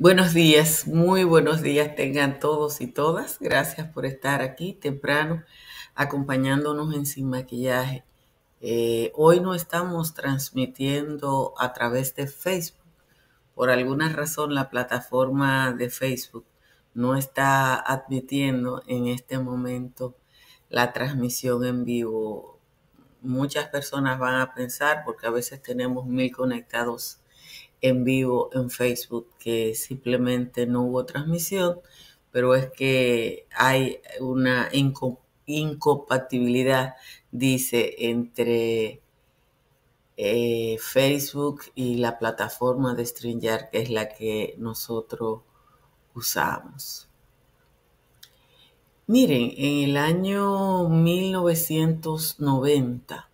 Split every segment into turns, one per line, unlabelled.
Buenos días, muy buenos días tengan todos y todas. Gracias por estar aquí temprano acompañándonos en Sin Maquillaje. Eh, hoy no estamos transmitiendo a través de Facebook. Por alguna razón la plataforma de Facebook no está admitiendo en este momento la transmisión en vivo. Muchas personas van a pensar, porque a veces tenemos mil conectados en vivo en Facebook que simplemente no hubo transmisión, pero es que hay una incompatibilidad, dice, entre eh, Facebook y la plataforma de StreamYard, que es la que nosotros usamos. Miren, en el año 1990,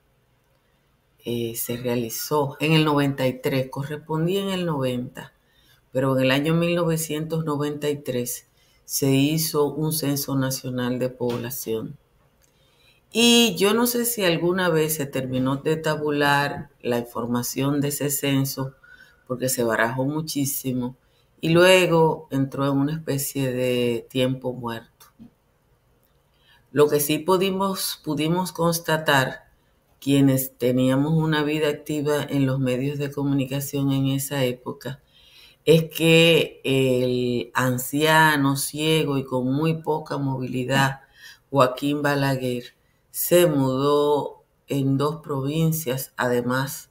eh, se realizó en el 93, correspondía en el 90, pero en el año 1993 se hizo un censo nacional de población. Y yo no sé si alguna vez se terminó de tabular la información de ese censo, porque se barajó muchísimo, y luego entró en una especie de tiempo muerto. Lo que sí pudimos, pudimos constatar quienes teníamos una vida activa en los medios de comunicación en esa época, es que el anciano, ciego y con muy poca movilidad, Joaquín Balaguer, se mudó en dos provincias, además,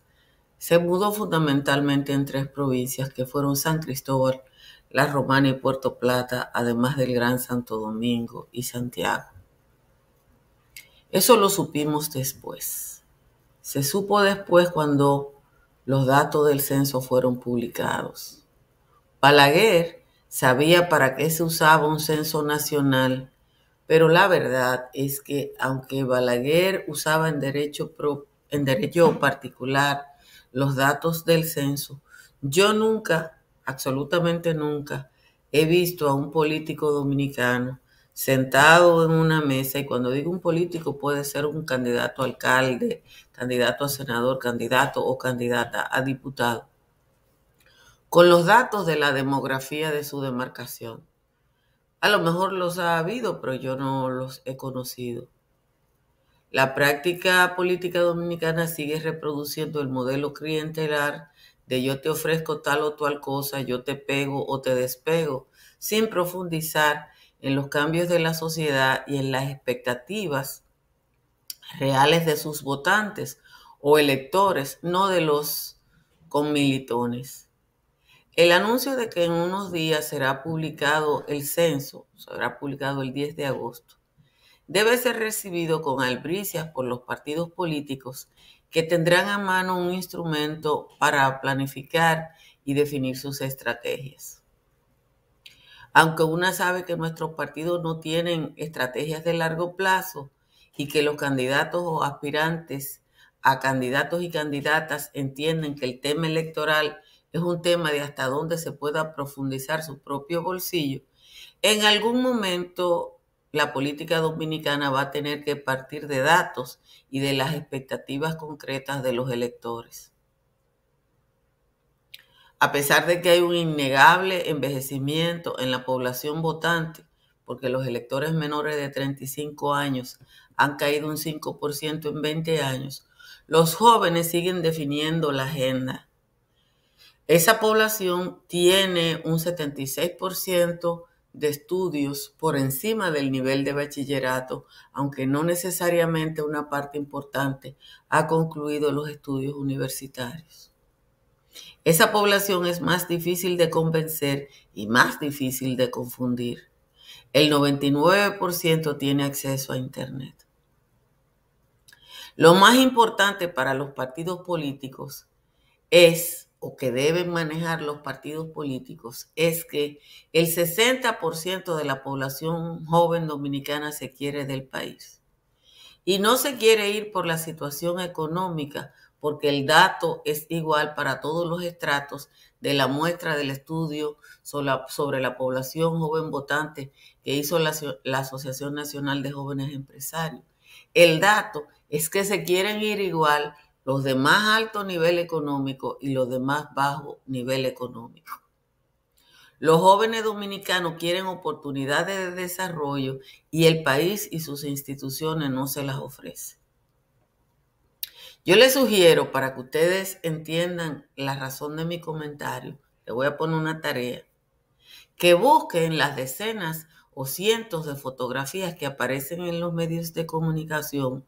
se mudó fundamentalmente en tres provincias que fueron San Cristóbal, La Romana y Puerto Plata, además del Gran Santo Domingo y Santiago. Eso lo supimos después. Se supo después cuando los datos del censo fueron publicados. Balaguer sabía para qué se usaba un censo nacional, pero la verdad es que aunque Balaguer usaba en derecho, particular los datos del censo, yo nunca, absolutamente nunca, he visto a un político dominicano sentado en una mesa, y cuando digo un político puede ser un candidato a alcalde, candidato a senador, candidato o candidata a diputado, con los datos de la demografía de su demarcación. A lo mejor los ha habido, pero yo no los he conocido. La práctica política dominicana sigue reproduciendo el modelo clientelar de yo te ofrezco tal o tal cosa, yo te pego o te despego, sin profundizar en los cambios de la sociedad y en las expectativas reales de sus votantes o electores, no de los conmilitones. El anuncio de que en unos días será publicado el censo, será publicado el 10 de agosto, debe ser recibido con albricias por los partidos políticos que tendrán a mano un instrumento para planificar y definir sus estrategias. Aunque una sabe que nuestros partidos no tienen estrategias de largo plazo y que los candidatos o aspirantes a candidatos y candidatas entienden que el tema electoral es un tema de hasta dónde se pueda profundizar su propio bolsillo, en algún momento la política dominicana va a tener que partir de datos y de las expectativas concretas de los electores. A pesar de que hay un innegable envejecimiento en la población votante, porque los electores menores de 35 años han caído un 5% en 20 años, los jóvenes siguen definiendo la agenda. Esa población tiene un 76% de estudios por encima del nivel de bachillerato, aunque no necesariamente una parte importante ha concluido los estudios universitarios. Esa población es más difícil de convencer y más difícil de confundir. El 99% tiene acceso a Internet. Lo más importante para los partidos políticos es, o que deben manejar los partidos políticos, es que el 60% de la población joven dominicana se quiere del país. Y no se quiere ir por la situación económica porque el dato es igual para todos los estratos de la muestra del estudio sobre la, población joven votante que hizo la, la Asociación Nacional de Jóvenes Empresarios. El dato es que se quieren ir igual los de más alto nivel económico y los de más bajo nivel económico. Los jóvenes dominicanos quieren oportunidades de desarrollo y el país y sus instituciones no se las ofrecen. Yo les sugiero, para que ustedes entiendan la razón de mi comentario, le voy a poner una tarea, que busquen las decenas o cientos de fotografías que aparecen en los medios de comunicación,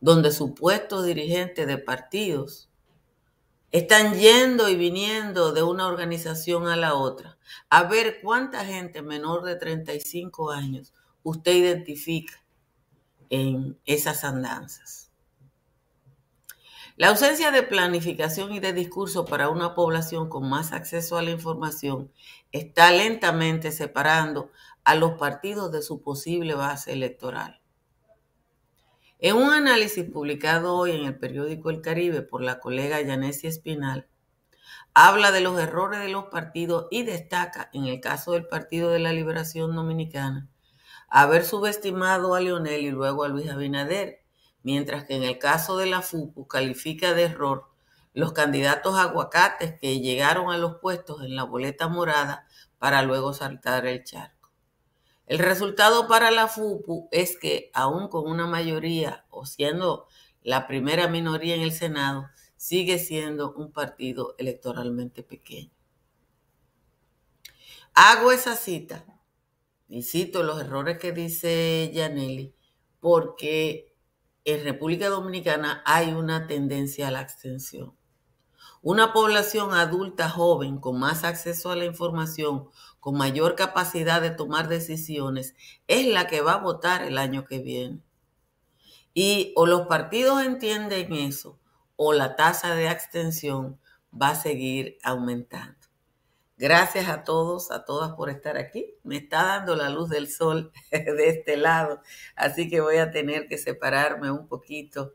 donde supuestos dirigentes de partidos están yendo y viniendo de una organización a la otra, a ver cuánta gente menor de 35 años usted identifica en esas andanzas. La ausencia de planificación y de discurso para una población con más acceso a la información está lentamente separando a los partidos de su posible base electoral. En un análisis publicado hoy en el periódico El Caribe por la colega Yanesia Espinal, habla de los errores de los partidos y destaca, en el caso del Partido de la Liberación Dominicana, haber subestimado a Lionel y luego a Luis Abinader mientras que en el caso de la FUPU califica de error los candidatos aguacates que llegaron a los puestos en la boleta morada para luego saltar el charco. El resultado para la FUPU es que, aún con una mayoría o siendo la primera minoría en el Senado, sigue siendo un partido electoralmente pequeño. Hago esa cita y cito los errores que dice Janelli porque en República Dominicana hay una tendencia a la abstención. Una población adulta joven con más acceso a la información, con mayor capacidad de tomar decisiones, es la que va a votar el año que viene. Y o los partidos entienden eso, o la tasa de abstención va a seguir aumentando. Gracias a todos, a todas por estar aquí. Me está dando la luz del sol de este lado, así que voy a tener que separarme un poquito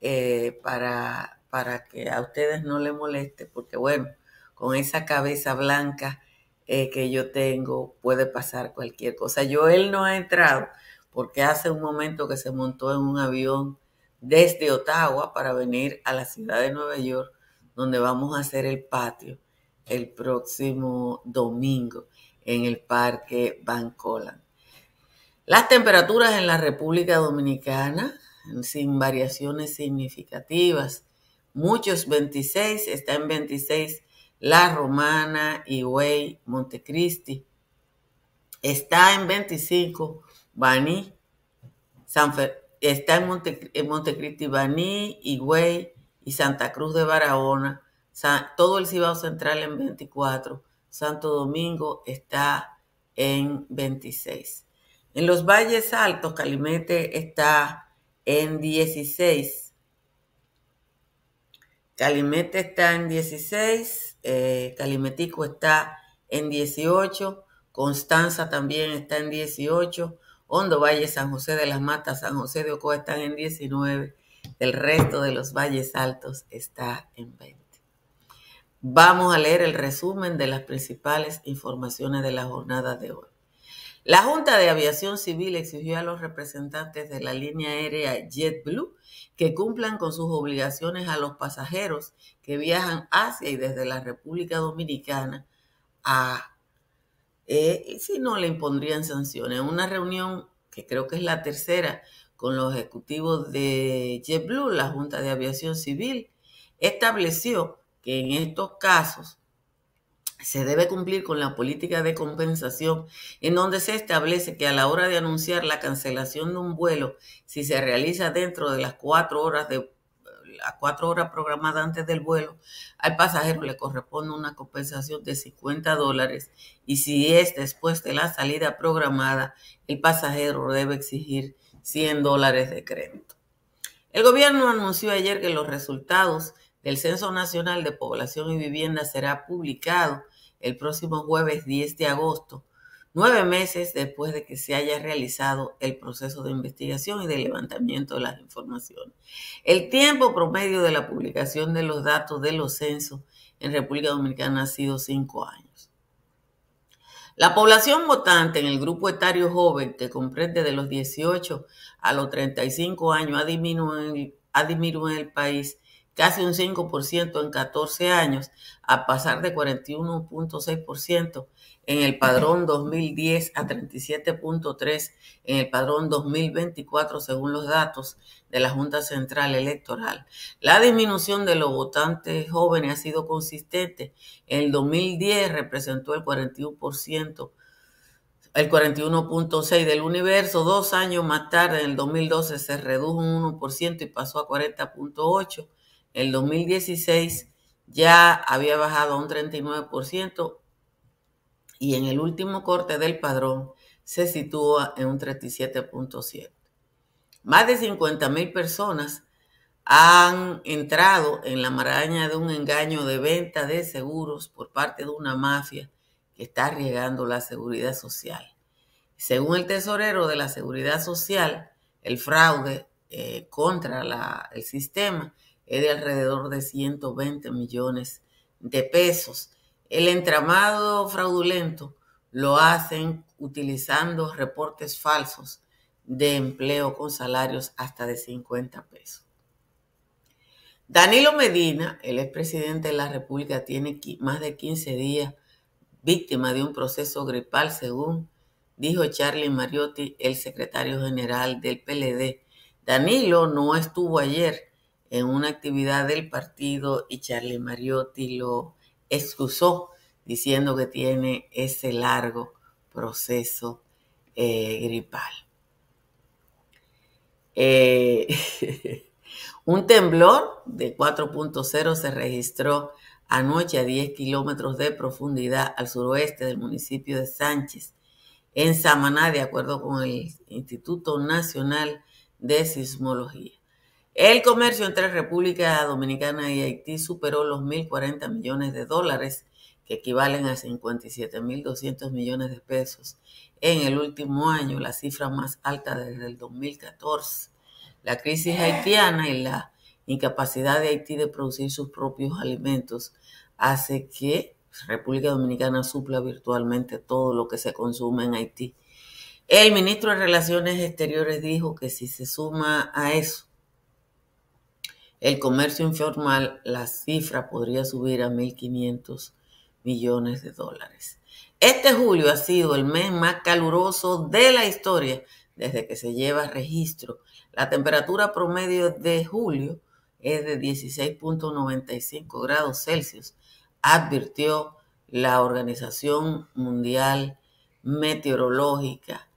eh, para, para que a ustedes no les moleste, porque bueno, con esa cabeza blanca eh, que yo tengo puede pasar cualquier cosa. Yo él no ha entrado porque hace un momento que se montó en un avión desde Ottawa para venir a la ciudad de Nueva York, donde vamos a hacer el patio el próximo domingo en el Parque Bancolan. Las temperaturas en la República Dominicana, sin variaciones significativas, muchos 26, está en 26 La Romana, Higüey, Montecristi. Está en 25 Baní, San está en, Monte, en Montecristi, Baní, Higüey y Santa Cruz de Barahona todo el Cibao Central en 24, Santo Domingo está en 26. En los valles altos, Calimete está en 16. Calimete está en 16, eh, Calimetico está en 18, Constanza también está en 18, Hondo Valle, San José de las Matas, San José de Ocoa están en 19, el resto de los valles altos está en 20. Vamos a leer el resumen de las principales informaciones de la jornada de hoy. La Junta de Aviación Civil exigió a los representantes de la línea aérea JetBlue que cumplan con sus obligaciones a los pasajeros que viajan hacia y desde la República Dominicana a, eh, si no le impondrían sanciones. Una reunión que creo que es la tercera con los ejecutivos de JetBlue, la Junta de Aviación Civil, estableció que en estos casos se debe cumplir con la política de compensación en donde se establece que a la hora de anunciar la cancelación de un vuelo, si se realiza dentro de las cuatro horas de las cuatro horas programadas antes del vuelo, al pasajero le corresponde una compensación de 50 dólares y si es después de la salida programada, el pasajero debe exigir 100 dólares de crédito. El gobierno anunció ayer que los resultados el Censo Nacional de Población y Vivienda será publicado el próximo jueves 10 de agosto, nueve meses después de que se haya realizado el proceso de investigación y de levantamiento de las informaciones. El tiempo promedio de la publicación de los datos de los censos en República Dominicana ha sido cinco años. La población votante en el grupo etario joven, que comprende de los 18 a los 35 años, ha disminuido, ha disminuido en el país casi un 5% en 14 años, a pasar de 41.6% en el padrón 2010 a 37.3 en el padrón 2024 según los datos de la Junta Central Electoral. La disminución de los votantes jóvenes ha sido consistente. En el 2010 representó el 41%, el 41.6 del universo. Dos años más tarde, en el 2012, se redujo un 1% y pasó a 40.8. El 2016 ya había bajado a un 39% y en el último corte del padrón se sitúa en un 37.7. Más de 50.000 personas han entrado en la maraña de un engaño de venta de seguros por parte de una mafia que está arriesgando la seguridad social. Según el tesorero de la seguridad social, el fraude eh, contra el sistema es de alrededor de 120 millones de pesos el entramado fraudulento lo hacen utilizando reportes falsos de empleo con salarios hasta de 50 pesos. Danilo Medina, el expresidente de la República, tiene más de 15 días víctima de un proceso gripal, según dijo Charlie Mariotti, el secretario general del PLD. Danilo no estuvo ayer en una actividad del partido y Charlie Mariotti lo excusó diciendo que tiene ese largo proceso eh, gripal. Eh, un temblor de 4.0 se registró anoche a 10 kilómetros de profundidad al suroeste del municipio de Sánchez, en Samaná, de acuerdo con el Instituto Nacional de Sismología. El comercio entre República Dominicana y Haití superó los 1.040 millones de dólares, que equivalen a 57.200 millones de pesos en el último año, la cifra más alta desde el 2014. La crisis haitiana y la incapacidad de Haití de producir sus propios alimentos hace que República Dominicana supla virtualmente todo lo que se consume en Haití. El ministro de Relaciones Exteriores dijo que si se suma a eso el comercio informal, la cifra podría subir a 1.500 millones de dólares. Este julio ha sido el mes más caluroso de la historia desde que se lleva registro. La temperatura promedio de julio es de 16.95 grados Celsius, advirtió la Organización Mundial Meteorológica.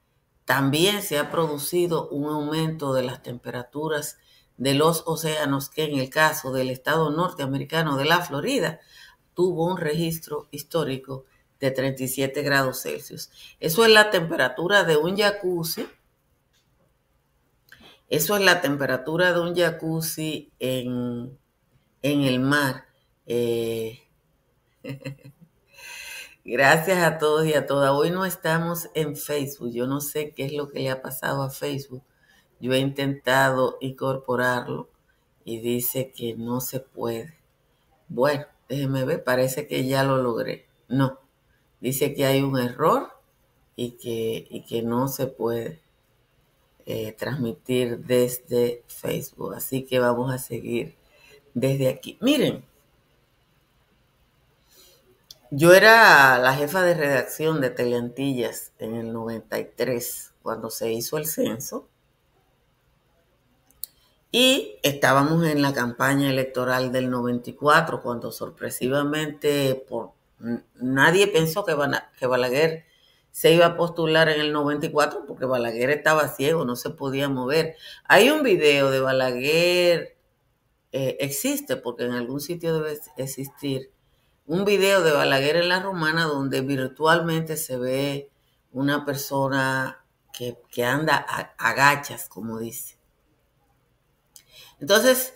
También se ha producido un aumento de las temperaturas de los océanos que en el caso del estado norteamericano de la Florida tuvo un registro histórico de 37 grados Celsius. Eso es la temperatura de un jacuzzi. Eso es la temperatura de un jacuzzi en, el mar. Eh, gracias a todos y a todas. Hoy no estamos en Facebook. Yo no sé qué es lo que le ha pasado a Facebook yo he intentado incorporarlo y dice que no se puede. Bueno, déjeme ver, parece que ya lo logré. No, dice que hay un error y que, que no se puede eh, transmitir desde Facebook. Así que vamos a seguir desde aquí. Miren, yo era la jefa de redacción de Teleantillas en el 93, cuando se hizo el censo. Y estábamos en la campaña electoral del 94, cuando sorpresivamente por, nadie pensó que, Balaguer se iba a postular en el 94 porque Balaguer estaba ciego, no se podía mover. Hay un video de Balaguer, eh, existe porque en algún sitio debe existir, un video de Balaguer en la Romana donde virtualmente se ve una persona que, anda a, agachas, como dice. Entonces,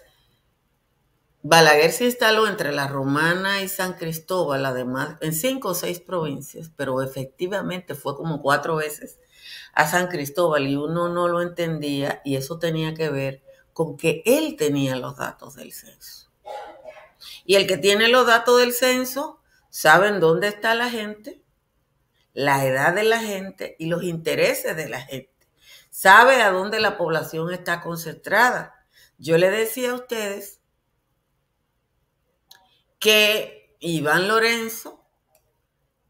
Balaguer se instaló entre la Romana y San Cristóbal, además, en cinco o seis provincias, pero efectivamente fue como cuatro veces a San Cristóbal y uno no lo entendía y eso tenía que ver con que él tenía los datos del censo. Y el que tiene los datos del censo, saben dónde está la gente, la edad de la gente y los intereses de la gente. Sabe a dónde la población está concentrada yo le decía a ustedes que Iván Lorenzo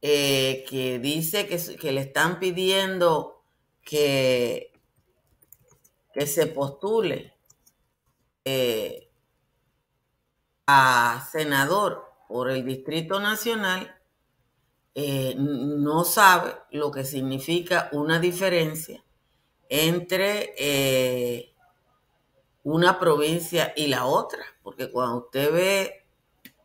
eh, que dice que, le están pidiendo que, que se postule eh, a senador por el Distrito Nacional, eh, no sabe lo que significa una diferencia entre una provincia y la otra, porque cuando usted ve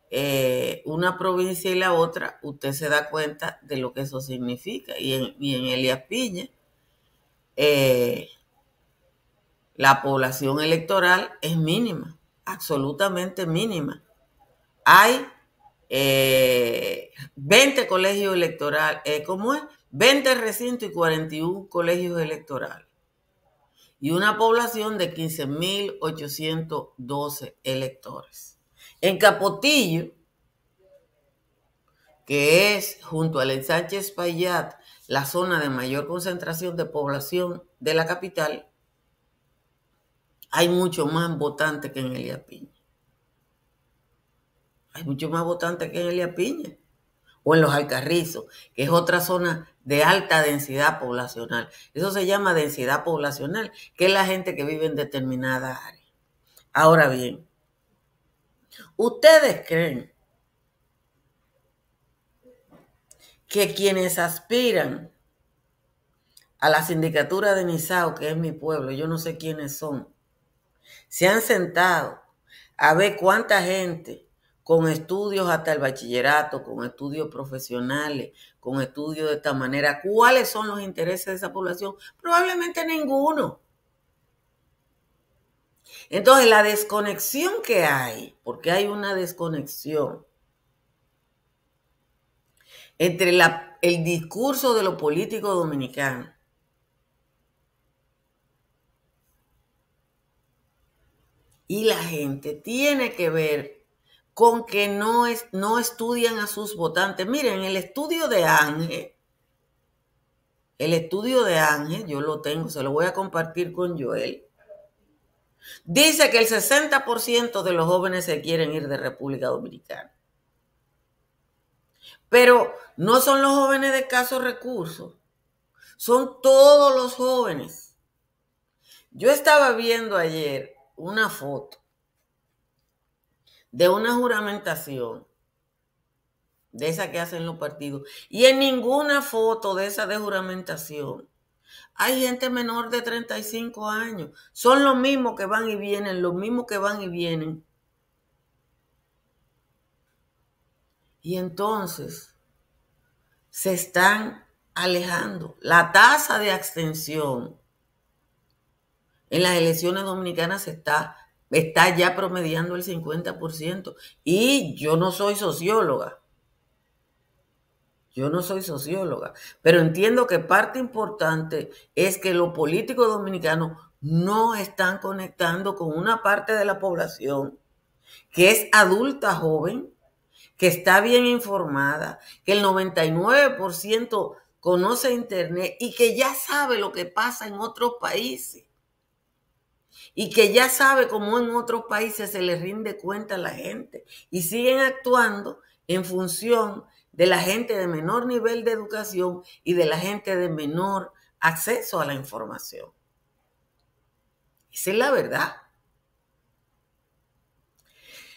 eh, una provincia y la otra, usted se da cuenta de lo que eso significa. Y en, y Elías Piña, eh, la población electoral es mínima, absolutamente mínima. Hay 20 eh, colegios electorales, ¿cómo es? 20 recintos y 41 colegios electorales. Y una población de 15.812 electores. En Capotillo, que es junto al ensanche Espaillat la zona de mayor concentración de población de la capital, hay mucho más votantes que en Elia Piña. Hay mucho más votantes que en Elia Piña. O en los Alcarrizos, que es otra zona de alta densidad poblacional. Eso se llama densidad poblacional, que es la gente que vive en determinada área. Ahora bien, ¿Ustedes creen que quienes aspiran a la sindicatura de Nisao, que es mi pueblo, yo no sé quiénes son, se han sentado a ver cuánta gente con estudios hasta el bachillerato, con estudios profesionales, con estudios de esta manera, cuáles son los intereses de esa población? Probablemente ninguno. Entonces, la desconexión que hay, porque hay una desconexión entre el discurso de los políticos dominicanos y la gente, tiene que ver con que no, es, no estudian a sus votantes. Miren, el estudio de Ángel, el estudio de Ángel, yo lo tengo, se lo voy a compartir con Joel Dice que el 60% de los jóvenes se quieren ir de República Dominicana. Pero no son los jóvenes de escasos recursos, son todos los jóvenes. Yo estaba viendo ayer una foto de una juramentación de esa que hacen los partidos y en ninguna foto de esa de juramentación hay gente menor de 35 años. Son los mismos que van y vienen, los mismos que van y vienen. Y entonces se están alejando. La tasa de abstención en las elecciones dominicanas está, está ya promediando el 50%. Y yo no soy socióloga. Yo no soy socióloga, pero entiendo que parte importante es que los políticos dominicanos no están conectando con una parte de la población que es adulta joven, que está bien informada, que el 99% conoce Internet y que ya sabe lo que pasa en otros países. Y que ya sabe cómo en otros países se le rinde cuenta a la gente. Y siguen actuando en función de la gente de menor nivel de educación y de la gente de menor acceso a la información. Esa es la verdad.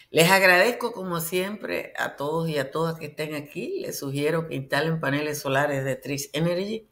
Les agradezco como siempre a todos y a todas que estén aquí. Les sugiero que instalen paneles solares de Tris Energy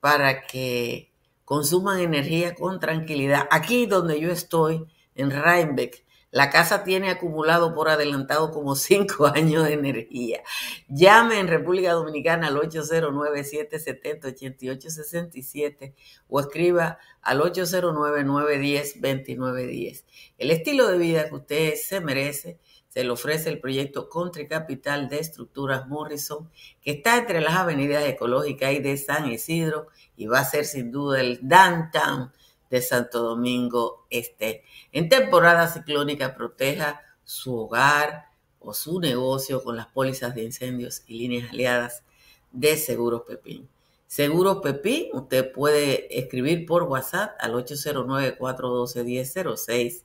para que consuman energía con tranquilidad. Aquí donde yo estoy, en Rheinbeck, la casa tiene acumulado por adelantado como cinco años de energía. Llame en República Dominicana al 809-770-8867 o escriba al 809-910-2910. El estilo de vida que usted se merece se le ofrece el proyecto Country Capital de Estructuras Morrison, que está entre las avenidas ecológicas y de San Isidro y va a ser sin duda el downtown de Santo Domingo Este. En temporada ciclónica proteja su hogar o su negocio con las pólizas de incendios y líneas aliadas de Seguros Pepín. Seguros Pepín, usted puede escribir por WhatsApp al 809-412-1006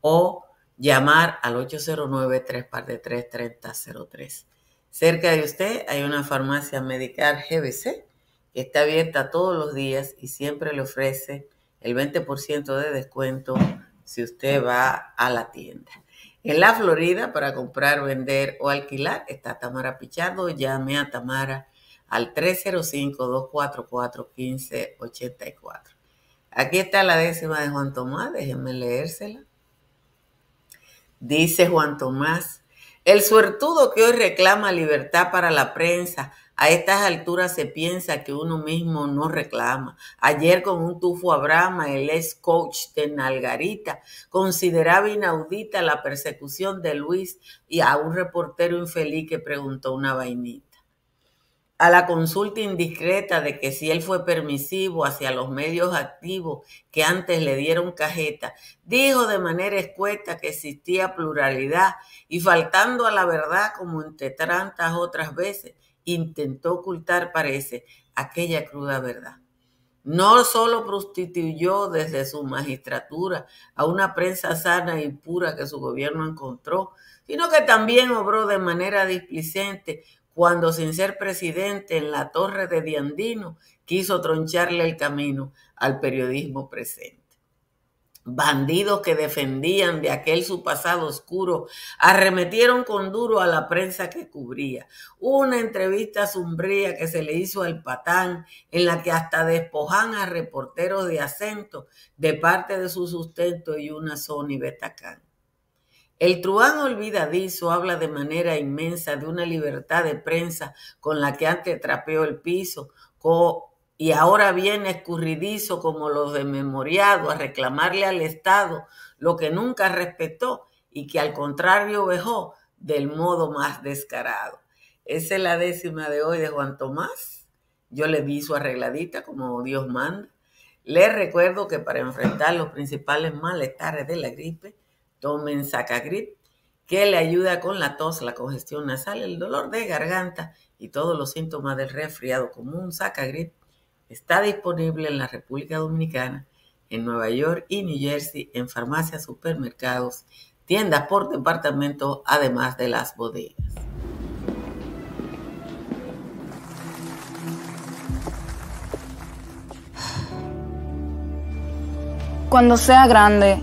o llamar al 809 3 3003 Cerca de usted hay una farmacia medical GBC que está abierta todos los días y siempre le ofrece el 20% de descuento si usted va a la tienda. En la Florida, para comprar, vender o alquilar, está Tamara Pichardo. Llame a Tamara al 305-244-1584. Aquí está la décima de Juan Tomás, déjenme leérsela. Dice Juan Tomás, el suertudo que hoy reclama libertad para la prensa, a estas alturas se piensa que uno mismo no reclama. Ayer con un tufo a Brahma, el ex coach de Nalgarita, consideraba inaudita la persecución de Luis y a un reportero infeliz que preguntó una vainita a la consulta indiscreta de que si él fue permisivo hacia los medios activos que antes le dieron cajeta, dijo de manera escueta que existía pluralidad y faltando a la verdad como entre tantas otras veces, intentó ocultar, parece, aquella cruda verdad. No solo prostituyó desde su magistratura a una prensa sana y pura que su gobierno encontró, sino que también obró de manera displicente cuando sin ser presidente en la torre de Diandino quiso troncharle el camino al periodismo presente. Bandidos que defendían de aquel su pasado oscuro arremetieron con duro a la prensa que cubría. Una entrevista sombría que se le hizo al patán, en la que hasta despojan a reporteros de acento de parte de su sustento y una Sony Betacán. El truán olvidadizo habla de manera inmensa de una libertad de prensa con la que antes trapeó el piso y ahora viene escurridizo como los de memoriado a reclamarle al Estado lo que nunca respetó y que al contrario dejó del modo más descarado. Esa es la décima de hoy de Juan Tomás. Yo le vi su arregladita como Dios manda. Le recuerdo que para enfrentar los principales malestares de la gripe, Tomen Sacagrip, que le ayuda con la tos, la congestión nasal, el dolor de garganta y todos los síntomas del resfriado común. Sacagrip está disponible en la República Dominicana, en Nueva York y New Jersey, en farmacias, supermercados, tiendas por departamento, además de las bodegas.
Cuando sea grande,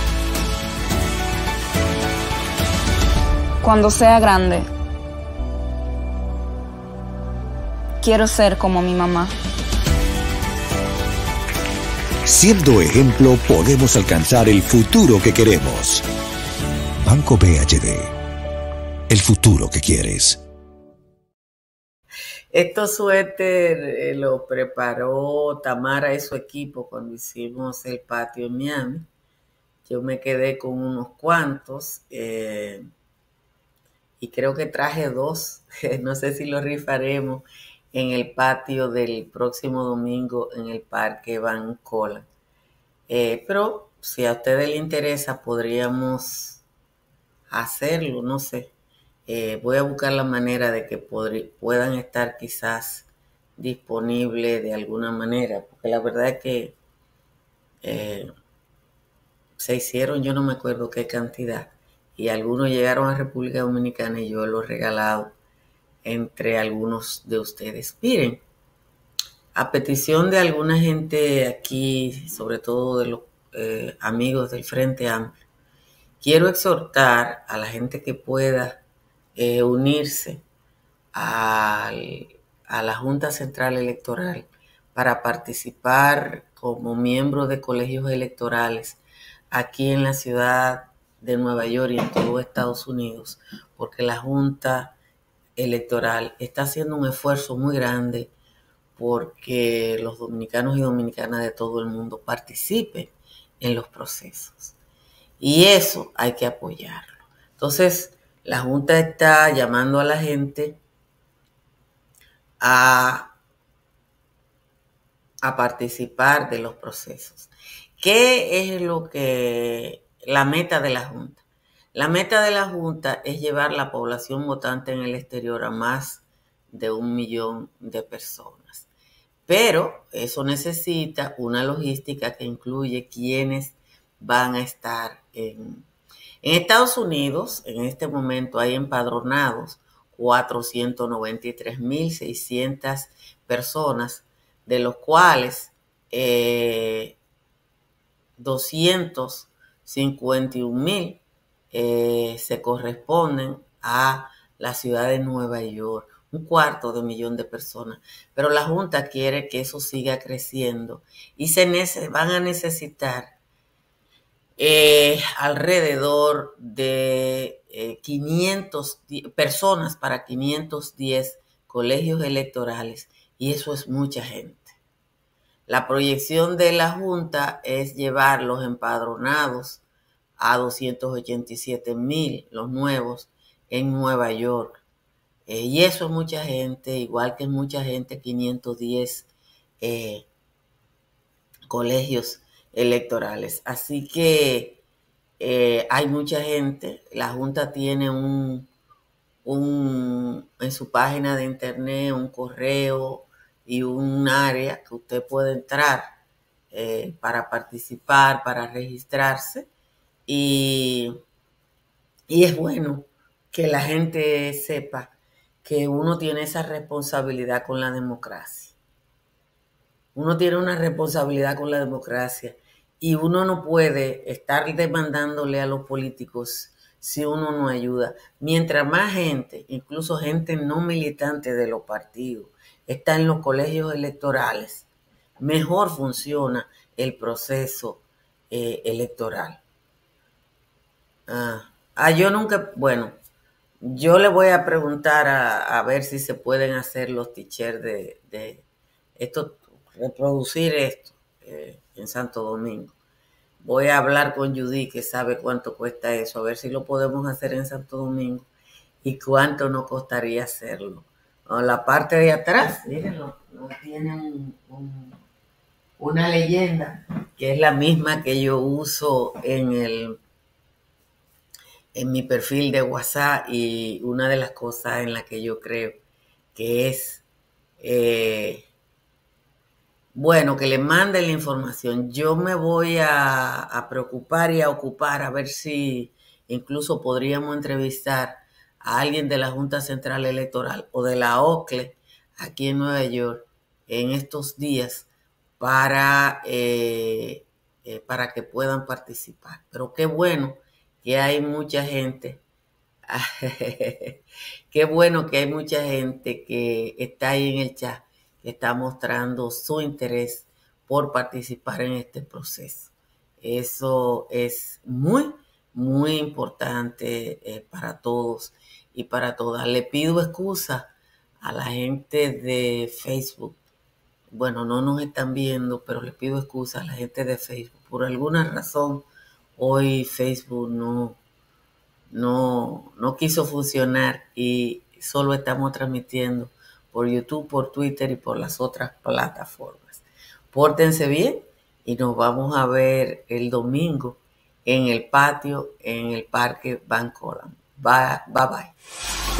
Cuando sea grande, quiero ser como mi mamá.
Siendo ejemplo, podemos alcanzar el futuro que queremos. Banco BHD. El futuro que quieres.
Estos suéter eh, lo preparó Tamara y su equipo cuando hicimos el patio en Miami. Yo me quedé con unos cuantos. Eh, y creo que traje dos, no sé si lo rifaremos en el patio del próximo domingo en el Parque Van Cola. Eh, pero si a ustedes les interesa, podríamos hacerlo, no sé. Eh, voy a buscar la manera de que puedan estar quizás disponibles de alguna manera, porque la verdad es que eh, se hicieron, yo no me acuerdo qué cantidad, y algunos llegaron a República Dominicana y yo los he regalado entre algunos de ustedes. Miren, a petición de alguna gente aquí, sobre todo de los eh, amigos del Frente Amplio, quiero exhortar a la gente que pueda eh, unirse a la Junta Central Electoral para participar como miembro de colegios electorales aquí en la ciudad de Nueva York y en todo Estados Unidos, porque la Junta Electoral está haciendo un esfuerzo muy grande porque los dominicanos y dominicanas de todo el mundo participen en los procesos. Y eso hay que apoyarlo. Entonces, la Junta está llamando a la gente a a participar de los procesos. ¿Qué es lo que la meta de la Junta? La meta de la Junta es llevar la población votante en el exterior a más de un millón de personas. Pero eso necesita una logística que incluye quienes van a estar en... En Estados Unidos, en este momento hay empadronados 493.600 personas, de los cuales 251.000 eh, eh, se corresponden a la ciudad de Nueva York, un cuarto de millón de personas. Pero la Junta quiere que eso siga creciendo y se van a necesitar eh, alrededor de 500 eh, personas para 510 colegios electorales y eso es mucha gente. La proyección de la Junta es llevar los empadronados a 287 mil, los nuevos, en Nueva York. Eh, y eso es mucha gente, igual que mucha gente, 510 eh, colegios electorales. Así que eh, hay mucha gente, la Junta tiene un, un, en su página de internet un correo y un área que usted puede entrar para participar, para registrarse. Y, y es bueno que la gente sepa que uno tiene esa responsabilidad con la democracia. Uno tiene una responsabilidad con la democracia y uno no puede estar demandándole a los políticos si uno no ayuda. Mientras más gente, incluso gente no militante de los partidos, está en los colegios electorales, mejor funciona el proceso eh, electoral. Ah, ah, yo nunca, bueno, yo le voy a preguntar a, ver si se pueden hacer los teachers de, esto, reproducir esto. Eh, en Santo Domingo. Voy a hablar con Judy, que sabe cuánto cuesta eso, a ver si lo podemos hacer en Santo Domingo y cuánto nos costaría hacerlo. la parte de atrás, mírenlo, tiene una leyenda que es la misma que yo uso en el en mi perfil de WhatsApp y una de las cosas en las que yo creo que es eh, bueno, que le mande la información. Yo me voy a, preocupar y a ocupar a ver si incluso podríamos entrevistar a alguien de la Junta Central Electoral o de la OCLE aquí en Nueva York en estos días para, eh, eh, para que puedan participar. Pero qué bueno que hay mucha gente, qué bueno que hay mucha gente que está ahí en el chat está mostrando su interés por participar en este proceso. Eso es muy, muy importante eh, para todos y para todas. Le pido excusa a la gente de Facebook. Bueno, no nos están viendo, pero le pido excusa a la gente de Facebook. Por alguna razón, hoy Facebook no, no, no quiso funcionar y solo estamos transmitiendo por YouTube, por Twitter y por las otras plataformas. Pórtense bien y nos vamos a ver el domingo en el patio en el Parque Bancoran. Bye bye. bye.